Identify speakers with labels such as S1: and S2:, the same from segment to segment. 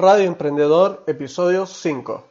S1: Radio Emprendedor, episodio 5.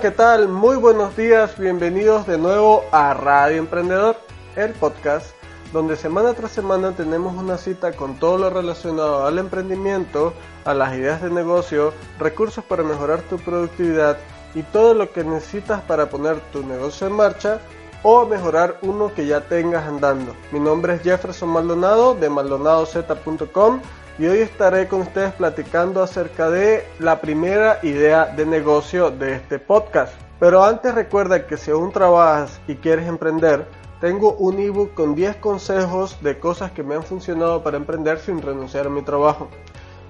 S1: ¿Qué tal? Muy buenos días, bienvenidos de nuevo a Radio Emprendedor, el podcast donde semana tras semana tenemos una cita con todo lo relacionado al emprendimiento, a las ideas de negocio, recursos para mejorar tu productividad y todo lo que necesitas para poner tu negocio en marcha o mejorar uno que ya tengas andando. Mi nombre es Jefferson Maldonado de maldonadoz.com y hoy estaré con ustedes platicando acerca de la primera idea de negocio de este podcast. Pero antes recuerda que si aún trabajas y quieres emprender, tengo un ebook con 10 consejos de cosas que me han funcionado para emprender sin renunciar a mi trabajo.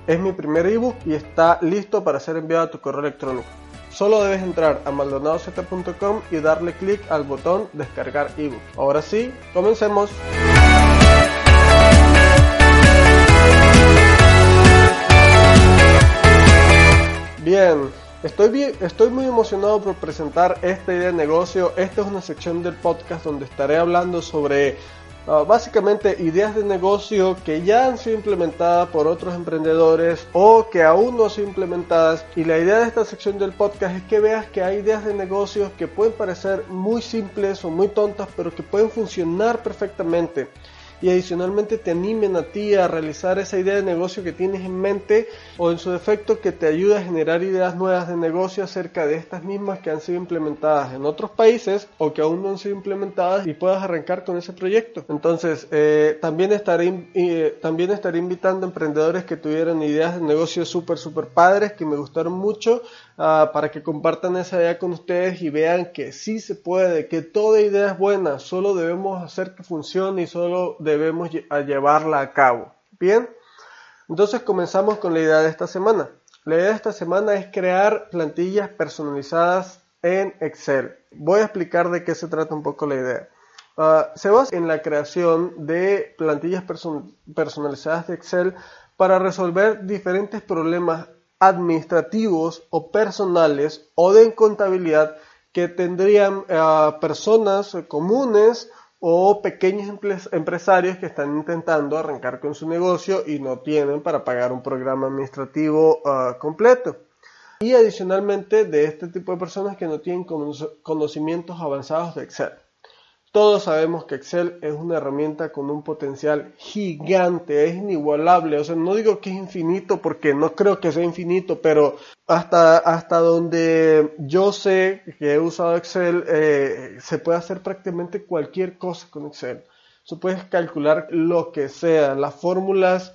S1: Es mi primer ebook y está listo para ser enviado a tu correo electrónico. Solo debes entrar a maldonadozeta.com y darle clic al botón descargar ebook. Ahora sí, comencemos. Estoy, muy emocionado por presentar esta idea de negocio. Esta es una sección del podcast donde estaré hablando sobre uh, básicamente ideas de negocio que ya han sido implementadas por otros emprendedores o que aún no han sido implementadas. Y la idea de esta sección del podcast es que veas que hay ideas de negocios que pueden parecer muy simples o muy tontas, pero que pueden funcionar perfectamente y adicionalmente te animen a ti a realizar esa idea de negocio que tienes en mente o en su defecto que te ayude a generar ideas nuevas de negocio acerca de estas mismas que han sido implementadas en otros países o que aún no han sido implementadas y puedas arrancar con ese proyecto. Entonces, eh, también, estaré, eh, también estaré invitando a emprendedores que tuvieran ideas de negocio súper, súper padres que me gustaron mucho uh, para que compartan esa idea con ustedes y vean que sí se puede, que toda idea es buena, solo debemos hacer que funcione y solo debemos llevarla a cabo. Bien, entonces comenzamos con la idea de esta semana. La idea de esta semana es crear plantillas personalizadas en Excel. Voy a explicar de qué se trata un poco la idea. Uh, se basa en la creación de plantillas person personalizadas de Excel para resolver diferentes problemas administrativos o personales o de contabilidad que tendrían uh, personas comunes o pequeños empresarios que están intentando arrancar con su negocio y no tienen para pagar un programa administrativo uh, completo. Y adicionalmente de este tipo de personas que no tienen conocimientos avanzados de Excel. Todos sabemos que Excel es una herramienta con un potencial gigante, es inigualable. O sea, no digo que es infinito porque no creo que sea infinito, pero hasta, hasta donde yo sé que he usado Excel, eh, se puede hacer prácticamente cualquier cosa con Excel. Se puede calcular lo que sea, las fórmulas,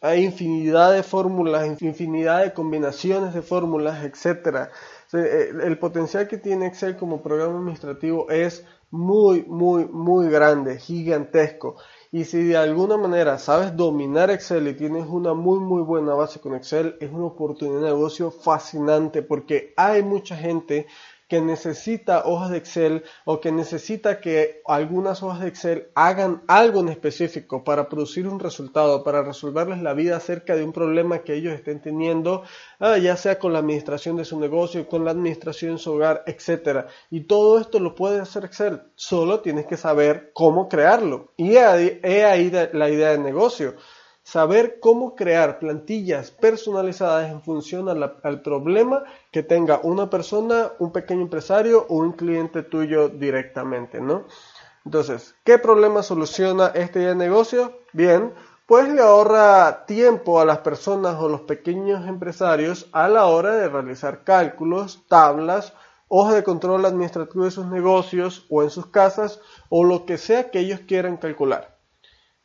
S1: hay infinidad de fórmulas, infinidad de combinaciones de fórmulas, etc. Eh, el potencial que tiene Excel como programa administrativo es muy, muy, muy grande, gigantesco. Y si de alguna manera sabes dominar Excel y tienes una muy, muy buena base con Excel, es una oportunidad de negocio fascinante porque hay mucha gente que necesita hojas de Excel o que necesita que algunas hojas de Excel hagan algo en específico para producir un resultado, para resolverles la vida acerca de un problema que ellos estén teniendo, ah, ya sea con la administración de su negocio, con la administración de su hogar, etc. Y todo esto lo puede hacer Excel, solo tienes que saber cómo crearlo. Y he ahí la idea de negocio saber cómo crear plantillas personalizadas en función al problema que tenga una persona, un pequeño empresario o un cliente tuyo directamente, ¿no? Entonces, ¿qué problema soluciona este negocio? Bien, pues le ahorra tiempo a las personas o los pequeños empresarios a la hora de realizar cálculos, tablas, hojas de control administrativo de sus negocios o en sus casas o lo que sea que ellos quieran calcular.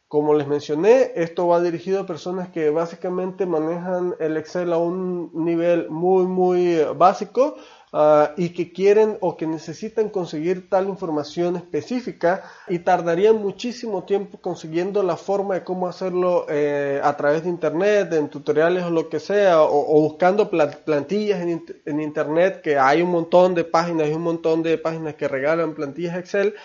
S1: Como les mencioné, esto va dirigido a personas que básicamente manejan el Excel a un nivel muy, muy básico ah, y que quieren o que necesitan conseguir tal información específica y tardarían muchísimo tiempo consiguiendo la forma de cómo hacerlo eh, a través de internet, en tutoriales o lo que sea, o, buscando plantillas en, en, internet, que hay un montón de páginas y un montón de páginas que regalan plantillas Excel,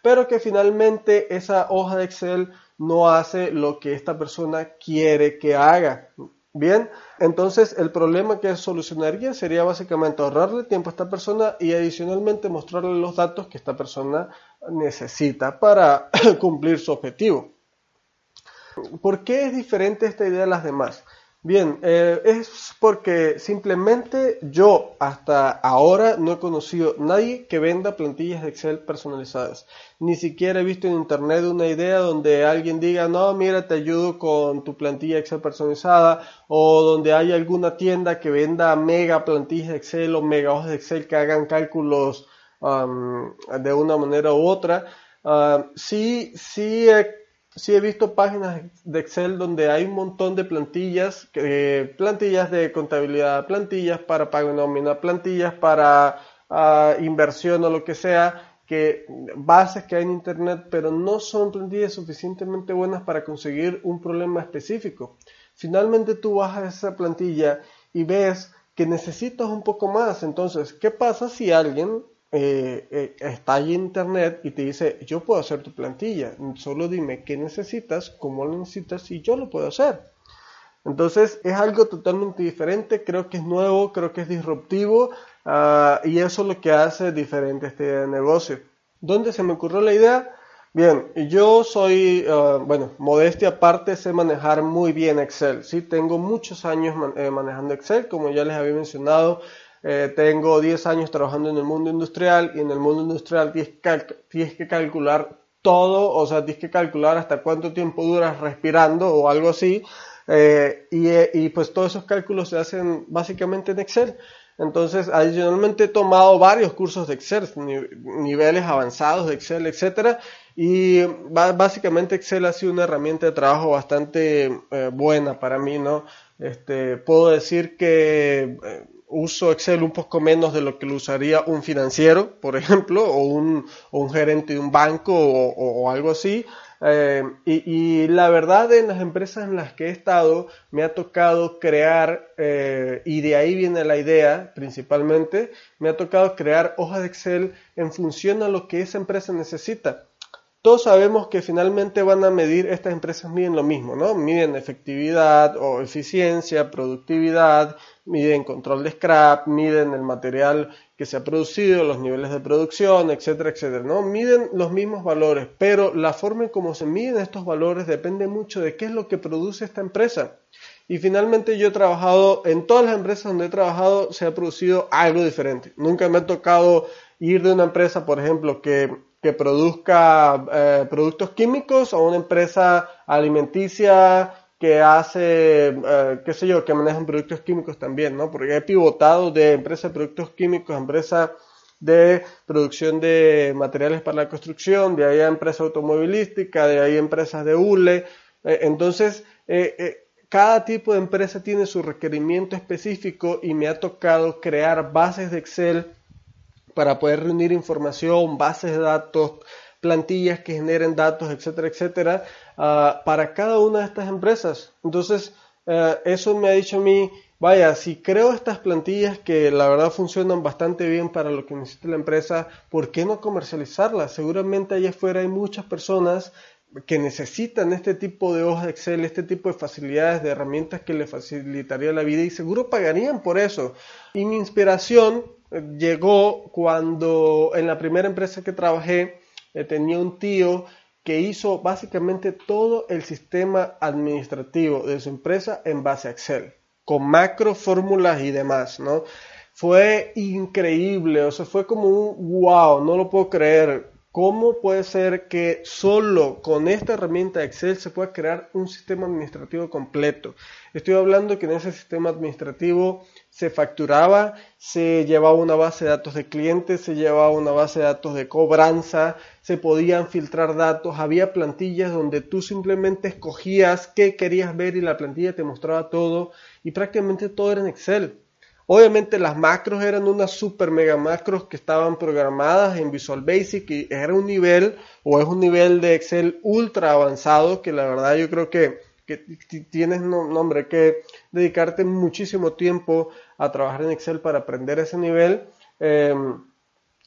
S1: pero que finalmente esa hoja de Excel no hace lo que esta persona quiere que haga. Bien, entonces el problema que solucionaría sería básicamente ahorrarle tiempo a esta persona y adicionalmente mostrarle los datos que esta persona necesita para cumplir su objetivo. ¿Por qué es diferente esta idea de las demás? Bien, eh, es porque simplemente yo hasta ahora no he conocido nadie que venda plantillas de Excel personalizadas. Ni siquiera he visto en internet una idea donde alguien diga, no, mira, te ayudo con tu plantilla Excel personalizada, o donde hay alguna tienda que venda mega plantillas de Excel o mega hojas de Excel que hagan cálculos de una manera u otra. Uh, sí, sí sí he visto páginas de Excel donde hay un montón de plantillas, plantillas de contabilidad, plantillas para pago nómina, plantillas para ah, inversión o lo que sea, que bases que hay en internet, pero no son plantillas suficientemente buenas para conseguir un problema específico. Finalmente tú bajas esa plantilla y ves que necesitas un poco más. Entonces, ¿qué pasa si alguien eh, eh, está ahí en internet y te dice, yo puedo hacer tu plantilla, solo dime qué necesitas, cómo lo necesitas y yo lo puedo hacer. Entonces es algo totalmente diferente, creo que es nuevo, creo que es disruptivo ah, y eso es lo que hace diferente este negocio. ¿Dónde se me ocurrió la idea? Bien, yo soy, ah, bueno, modestia aparte, sé manejar muy bien Excel, ¿sí? Tengo muchos años eh, manejando Excel, como ya les había mencionado, eh, tengo 10 años trabajando en el mundo industrial y en el mundo industrial tienes, que calcular todo, o sea, tienes que calcular hasta cuánto tiempo duras respirando o algo así. Eh, y, eh, y, pues todos esos cálculos se hacen básicamente en Excel. Entonces, adicionalmente he tomado varios cursos de Excel, niveles avanzados de Excel, etcétera, y básicamente Excel ha sido una herramienta de trabajo bastante buena para mí, ¿no? Este, puedo decir que uso Excel un poco menos de lo que lo usaría un financiero, por ejemplo, o un, gerente de un banco o, algo así. Eh, y, la verdad en las empresas en las que he estado me ha tocado crear, eh, y de ahí viene la idea principalmente, me ha tocado crear hojas de Excel en función a lo que esa empresa necesita. Todos sabemos que finalmente van a medir, estas empresas miden lo mismo, ¿no? Miden efectividad o eficiencia, productividad, miden control de scrap, miden el material que se ha producido, los niveles de producción, etcétera, etcétera, ¿no? Miden los mismos valores, pero la forma en cómo se miden estos valores depende mucho de qué es lo que produce esta empresa. Y finalmente yo he trabajado, en todas las empresas donde he trabajado se ha producido algo diferente. Nunca me ha tocado ir de una empresa, por ejemplo, que que produzca eh, productos químicos o una empresa alimenticia que hace, eh, qué sé yo, que maneja productos químicos también, ¿no? Porque he pivotado de empresa de productos químicos a empresa de producción de materiales para la construcción, de ahí a empresa automovilística, de ahí empresas de hule. Eh, entonces, cada tipo de empresa tiene su requerimiento específico y me ha tocado crear bases de Excel para poder reunir información, bases de datos, plantillas que generen datos, etcétera, etcétera, ah, para cada una de estas empresas. Entonces, eh, eso me ha dicho a mí, vaya, si creo estas plantillas que la verdad funcionan bastante bien para lo que necesita la empresa, ¿por qué no comercializarlas? Seguramente allá afuera hay muchas personas que necesitan este tipo de hojas de Excel, este tipo de facilidades, de herramientas que les facilitaría la vida y seguro pagarían por eso. Y mi inspiración llegó cuando en la primera empresa que trabajé eh, tenía un tío que hizo básicamente todo el sistema administrativo de su empresa en base a Excel, con macro, fórmulas y demás, ¿no? Fue increíble, o sea, fue como un wow, no lo puedo creer. ¿Cómo puede ser que solo con esta herramienta Excel se pueda crear un sistema administrativo completo? Estoy hablando que en ese sistema administrativo se facturaba, se llevaba una base de datos de clientes, se llevaba una base de datos de cobranza, se podían filtrar datos, había plantillas donde tú simplemente escogías qué querías ver y la plantilla te mostraba todo y prácticamente todo era en Excel. Obviamente las macros eran unas super mega macros que estaban programadas en Visual Basic y era un nivel o es un nivel de Excel ultra avanzado que la verdad yo creo que, tienes nombre que dedicarte muchísimo tiempo a trabajar en Excel para aprender ese nivel. Em,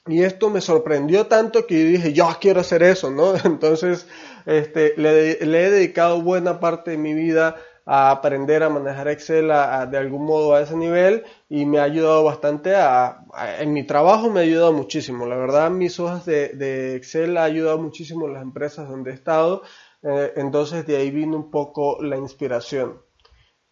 S1: y esto me sorprendió tanto que dije, yo quiero hacer eso, ¿no? Entonces, este, le, le he dedicado buena parte de mi vida a aprender a manejar Excel de algún modo a ese nivel y me ha ayudado bastante a, en mi trabajo me ha ayudado muchísimo. La verdad, mis hojas de, Excel ha ayudado muchísimo las empresas donde he estado. Eh, entonces de ahí vino un poco la inspiración.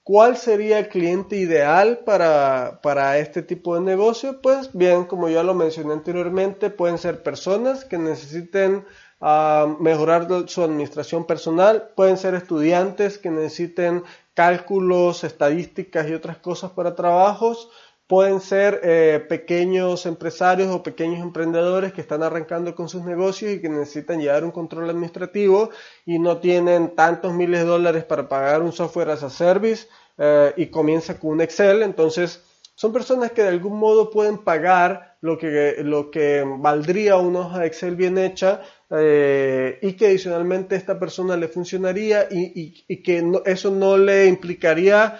S1: ¿Cuál sería el cliente ideal para, para, este tipo de negocio? Pues bien, como ya lo mencioné anteriormente, pueden ser personas que necesiten a mejorar su administración personal. Pueden ser estudiantes que necesiten cálculos, estadísticas y otras cosas para trabajos. Pueden ser eh, pequeños empresarios o pequeños emprendedores que están arrancando con sus negocios y que necesitan llevar un control administrativo y no tienen tantos miles de dólares para pagar un software as a service eh, y comienza con un Excel. Entonces, son personas que de algún modo pueden pagar lo que, lo que valdría una hoja Excel bien hecha eh, y que adicionalmente esta persona le funcionaría y, que eso no le implicaría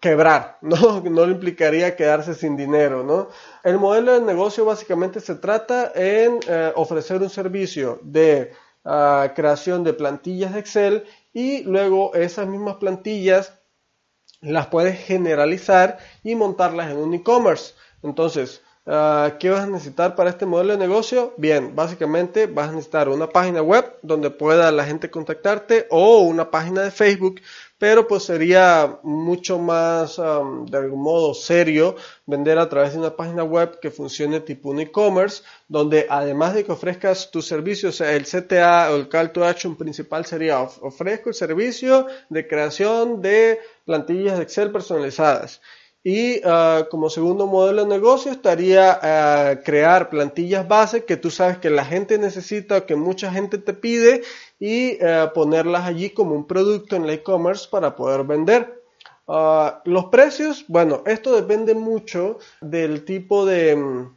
S1: quebrar, ¿no? no le implicaría quedarse sin dinero. ¿no? El modelo de negocio básicamente se trata en eh, ofrecer un servicio de ah, creación de plantillas de Excel y luego esas mismas plantillas las puedes generalizar y montarlas en un e-commerce. Entonces, ah, ¿qué vas a necesitar para este modelo de negocio? Bien, básicamente vas a necesitar una página web donde pueda la gente contactarte o una página de Facebook pero pues sería mucho más de algún modo serio vender a través de una página web que funcione tipo un e-commerce donde además de que ofrezcas tus servicios el CTA o el call to action principal sería ofrezco el servicio de creación de plantillas de Excel personalizadas y ah, como segundo modelo de negocio estaría ah, crear plantillas base que tú sabes que la gente necesita que mucha gente te pide y ah, ponerlas allí como un producto en el e-commerce para poder vender. los precios, bueno, esto depende mucho del tipo de, mm,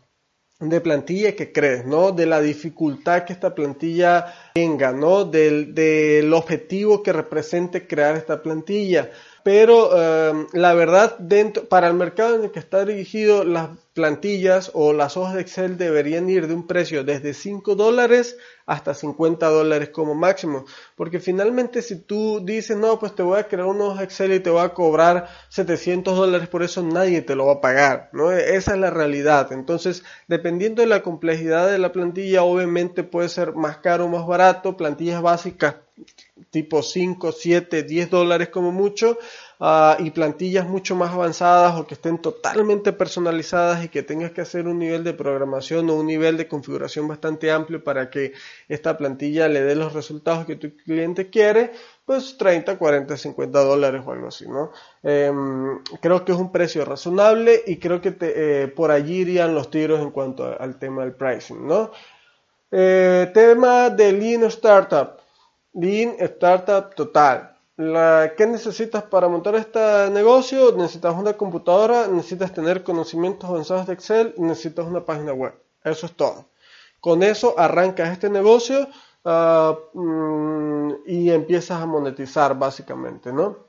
S1: de plantilla que crees, ¿no? De la dificultad que esta plantilla tenga, ¿no? Del objetivo que represente crear esta plantilla pero em, la verdad, dentro, para el mercado en el que está dirigido, las plantillas o las hojas de Excel deberían ir de un precio desde 5 dólares hasta 50 dólares como máximo. Porque finalmente si tú dices, no, pues te voy a crear una hoja Excel y te voy a cobrar 700 dólares por eso, nadie te lo va a pagar. ¿no? Esa es la realidad. Entonces, dependiendo de la complejidad de la plantilla, obviamente puede ser más caro o más barato. Plantillas básicas tipo 5, 7, 10 dólares como mucho, ah, y plantillas mucho más avanzadas o que estén totalmente personalizadas y que tengas que hacer un nivel de programación o un nivel de configuración bastante amplio para que esta plantilla le dé los resultados que tu cliente quiere, pues 30, 40, 50 dólares o algo así, ¿no? Em, creo que es un precio razonable y creo que eh, por allí irían los tiros en cuanto al tema del pricing, ¿no? Eh, tema de Lean Startup. Lean Startup Total. La, ¿Qué necesitas para montar este negocio? Necesitas una computadora, necesitas tener conocimientos avanzados de Excel, necesitas una página web. Eso es todo. Con eso arrancas este negocio ah, mm, y empiezas a monetizar básicamente, ¿no?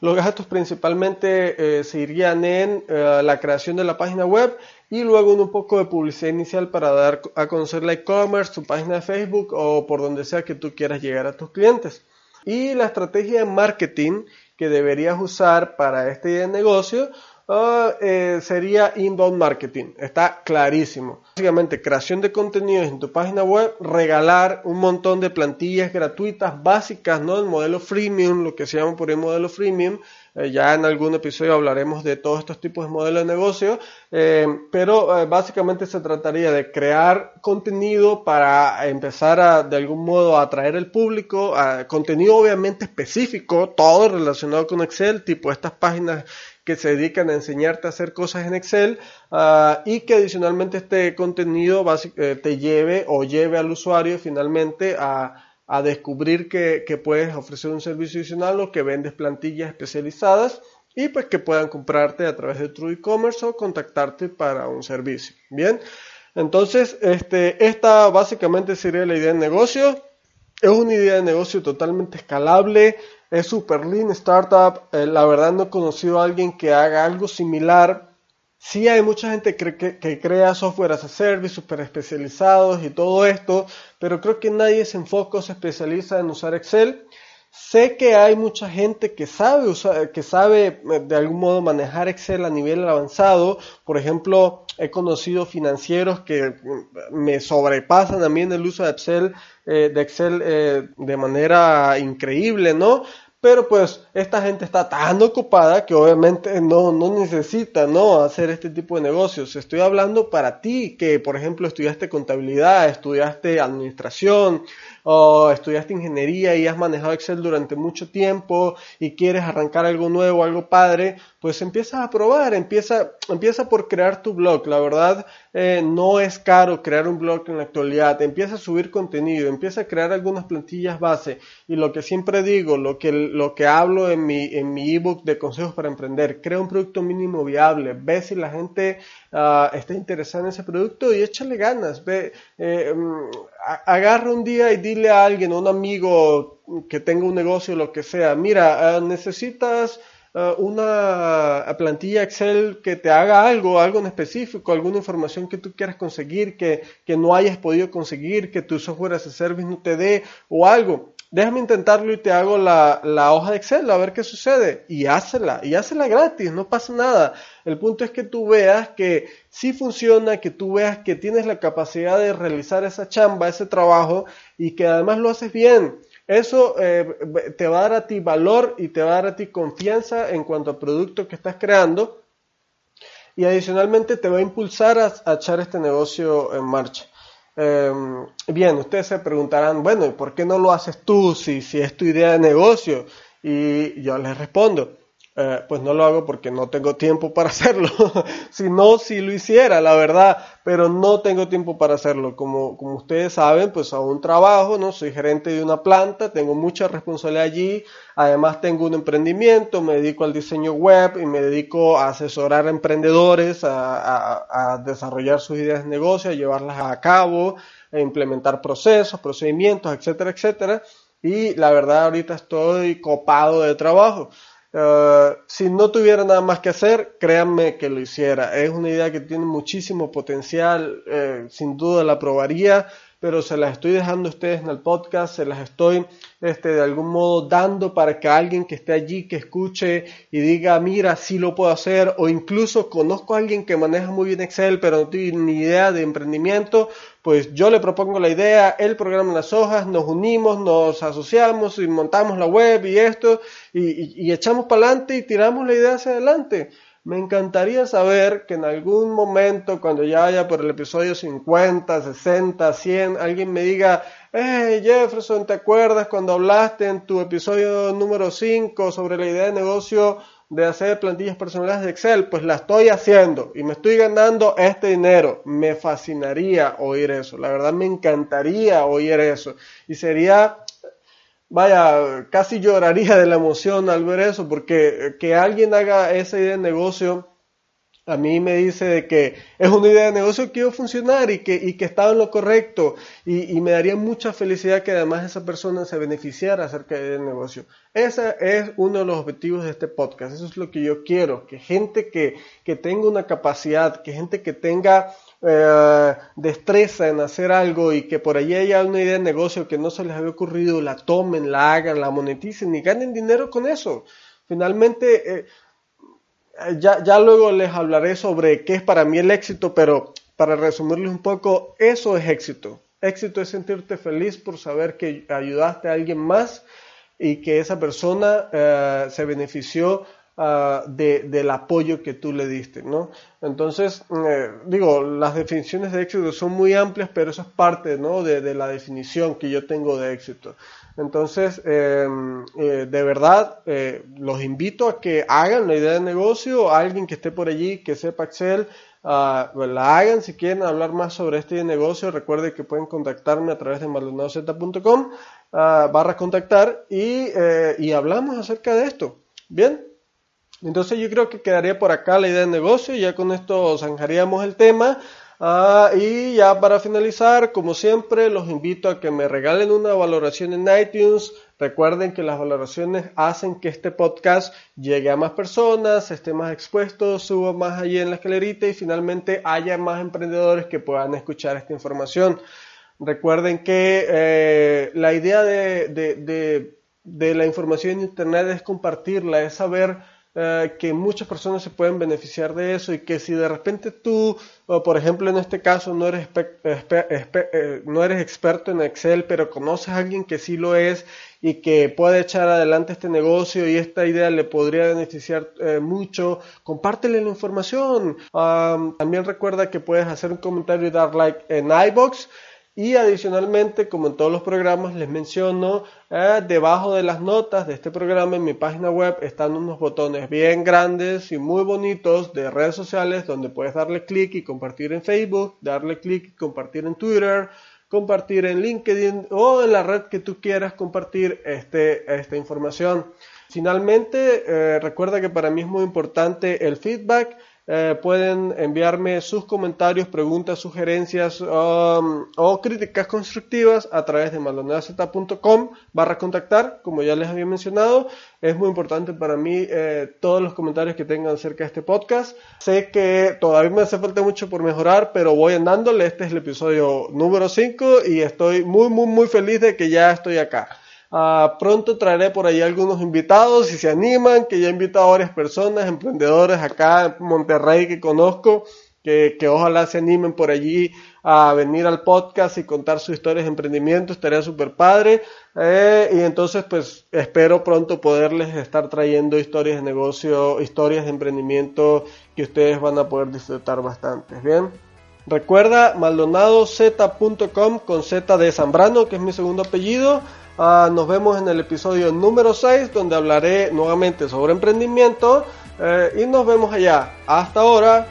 S1: Los gastos principalmente eh, se irían en eh, la creación de la página web y luego un poco de publicidad inicial para dar a conocer la e-commerce, tu página de Facebook o por donde sea que tú quieras llegar a tus clientes. Y la estrategia de marketing que deberías usar para este negocio Ah, eh, sería inbound marketing. Está clarísimo. Básicamente, creación de contenidos en tu página web, regalar un montón de plantillas gratuitas básicas, ¿no? El modelo freemium, lo que se llama por el modelo freemium. Eh, ya en algún episodio hablaremos de todos estos tipos de modelos de negocio. Eh, pero básicamente se trataría de crear contenido para empezar a, de algún modo, a atraer al público. contenido obviamente específico, todo relacionado con Excel, tipo estas páginas que se dedican a enseñarte a hacer cosas en Excel ah, y que adicionalmente este contenido eh, te lleve o lleve al usuario finalmente a, descubrir que, puedes ofrecer un servicio adicional o que vendes plantillas especializadas y pues que puedan comprarte a través de True E-Commerce o contactarte para un servicio. Bien, entonces este, esta básicamente sería la idea de negocio. Es una idea de negocio totalmente escalable, es super lean startup. Eh, la verdad no he conocido a alguien que haga algo similar. Sí hay mucha gente que, que, crea software as a service super especializados y todo esto, pero creo que nadie se enfoca o se especializa en usar Excel. Sé que hay mucha gente que sabe que sabe eh, de algún modo manejar Excel a nivel avanzado. Por ejemplo, he conocido financieros que mm, me sobrepasan a mí el uso de Excel, eh, de Excel eh, de manera increíble, ¿no? Pero pues esta gente está tan ocupada que obviamente no, no necesita ¿no? hacer este tipo de negocios. Estoy hablando para ti que, por ejemplo, estudiaste contabilidad, estudiaste administración, o estudiaste ingeniería y has manejado Excel durante mucho tiempo y quieres arrancar algo nuevo, algo padre, pues empieza a probar, empieza, empieza por crear tu blog. La verdad, eh, no es caro crear un blog en la actualidad. Empieza a subir contenido, empieza a crear algunas plantillas base. Y lo que siempre digo, lo que, lo que hablo en mi, en mi ebook de consejos para emprender, crea un producto mínimo viable, ve si la gente uh, está interesada en ese producto y échale ganas. Ve, eh, mm, agarra un día y dile a alguien, a un amigo que tenga un negocio, lo que sea, mira, ah, necesitas ah, una plantilla Excel que te haga algo, algo en específico, alguna información que tú quieras conseguir, que, que no hayas podido conseguir, que tu software as a service no te dé o algo déjame intentarlo y te hago la, hoja de Excel a ver qué sucede. Y hazla, y hazla gratis, no pasa nada. El punto es que tú veas que sí funciona, que tú veas que tienes la capacidad de realizar esa chamba, ese trabajo, y que además lo haces bien. Eso eh, te va a dar a ti valor y te va a dar a ti confianza en cuanto al producto que estás creando. Y adicionalmente te va a impulsar a echar este negocio en marcha. Em, bien, ustedes se preguntarán, bueno, ¿y por qué no lo haces tú si, si es tu idea de negocio? Y yo les respondo, eh, pues no lo hago porque no tengo tiempo para hacerlo. si no, si lo hiciera, la verdad, pero no tengo tiempo para hacerlo. Como, como ustedes saben, pues aún trabajo, ¿no? Soy gerente de una planta, tengo mucha responsabilidad allí, además tengo un emprendimiento, me dedico al diseño web y me dedico a asesorar a emprendedores, a, a desarrollar sus ideas de negocio, a llevarlas a cabo, a implementar procesos, procedimientos, etcétera, etcétera. Y la verdad ahorita estoy copado de trabajo. Eh, si no tuviera nada más que hacer, créanme que lo hiciera. Es una idea que tiene muchísimo potencial, eh, sin duda la probaría, pero se las estoy dejando a ustedes en el podcast, se las estoy este, de algún modo dando para que alguien que esté allí, que escuche y diga, mira, sí lo puedo hacer, o incluso conozco a alguien que maneja muy bien Excel, pero no tiene ni idea de emprendimiento, pues yo le propongo la idea, él programa las hojas, nos unimos, nos asociamos y montamos la web y esto, y, echamos para adelante y tiramos la idea hacia adelante. Me encantaría saber que en algún momento, cuando ya haya por el episodio 50, 60, 100, alguien me diga, hey Jefferson, ¿te acuerdas cuando hablaste en tu episodio número 5 sobre la idea de negocio de hacer plantillas personales de Excel? Pues la estoy haciendo y me estoy ganando este dinero. Me fascinaría oír eso. La verdad me encantaría oír eso. Y sería vaya, casi lloraría de la emoción al ver eso, porque eh, que alguien haga esa idea de negocio, a mí me dice de que es una idea de negocio que a funcionar y que, y que estaba en lo correcto y, me daría mucha felicidad que además esa persona se beneficiara acerca del negocio. Ese es uno de los objetivos de este podcast, eso es lo que yo quiero, que gente que, que tenga una capacidad, que gente que tenga eh, destreza en hacer algo y que por allí haya una idea de negocio que no se les había ocurrido, la tomen, la hagan, la moneticen y ganen dinero con eso. Finalmente, eh, ya, ya luego les hablaré sobre qué es para mí el éxito, pero para resumirles un poco, eso es éxito. Éxito es sentirte feliz por saber que ayudaste a alguien más y que esa persona eh, se benefició Ah, de, del apoyo que tú le diste, ¿no? Entonces, eh, digo, las definiciones de éxito son muy amplias, pero eso es parte, ¿no? De, la definición que yo tengo de éxito. Entonces, em, eh, de verdad, eh, los invito a que hagan la idea de negocio, alguien que esté por allí, que sepa Excel, ah, la hagan si quieren hablar más sobre este negocio. Recuerden que pueden contactarme a través de maldonadozeta.com uh, barra contactar y, y hablamos acerca de esto. Bien, Entonces yo creo que quedaría por acá la idea de negocio, ya con esto zanjaríamos el tema. Ah, y ya para finalizar, como siempre, los invito a que me regalen una valoración en iTunes. Recuerden que las valoraciones hacen que este podcast llegue a más personas, esté más expuesto, suba más allí en la escalerita y finalmente haya más emprendedores que puedan escuchar esta información. Recuerden que eh, la idea de, de, de la información en Internet es compartirla, es saber eh, que muchas personas se pueden beneficiar de eso y que si de repente tú, por ejemplo en este caso, no eres, eh, no eres experto en Excel, pero conoces a alguien que sí lo es y que puede echar adelante este negocio y esta idea le podría beneficiar eh, mucho, compártele la información. también recuerda que puedes hacer un comentario y dar like en iBox. Y adicionalmente, como en todos los programas, les menciono, eh, debajo de las notas de este programa en mi página web están unos botones bien grandes y muy bonitos de redes sociales donde puedes darle clic y compartir en Facebook, darle clic y compartir en Twitter, compartir en LinkedIn o en la red que tú quieras compartir este, esta información. Finalmente, eh, recuerda que para mí es muy importante el feedback. Eh, pueden enviarme sus comentarios, preguntas, sugerencias um, o críticas constructivas a través de maldoneazeta.com barra contactar, como ya les había mencionado. Es muy importante para mí eh, todos los comentarios que tengan acerca de este podcast. Sé que todavía me hace falta mucho por mejorar, pero voy andándole. Este es el episodio número 5 y estoy muy, muy, muy feliz de que ya estoy acá. Ah, pronto traeré por ahí algunos invitados, si se animan, que ya he invitado a varias personas, emprendedores acá en Monterrey que conozco, que, ojalá se animen por allí a venir al podcast y contar sus historias de emprendimiento, estaría súper padre. Eh, y entonces, pues espero pronto poderles estar trayendo historias de negocio, historias de emprendimiento que ustedes van a poder disfrutar bastante. Bien. Recuerda maldonadozeta.com con Z de Zambrano, que es mi segundo apellido. Ah, nos vemos en el episodio número 6 donde hablaré nuevamente sobre emprendimiento eh, y nos vemos allá. Hasta ahora.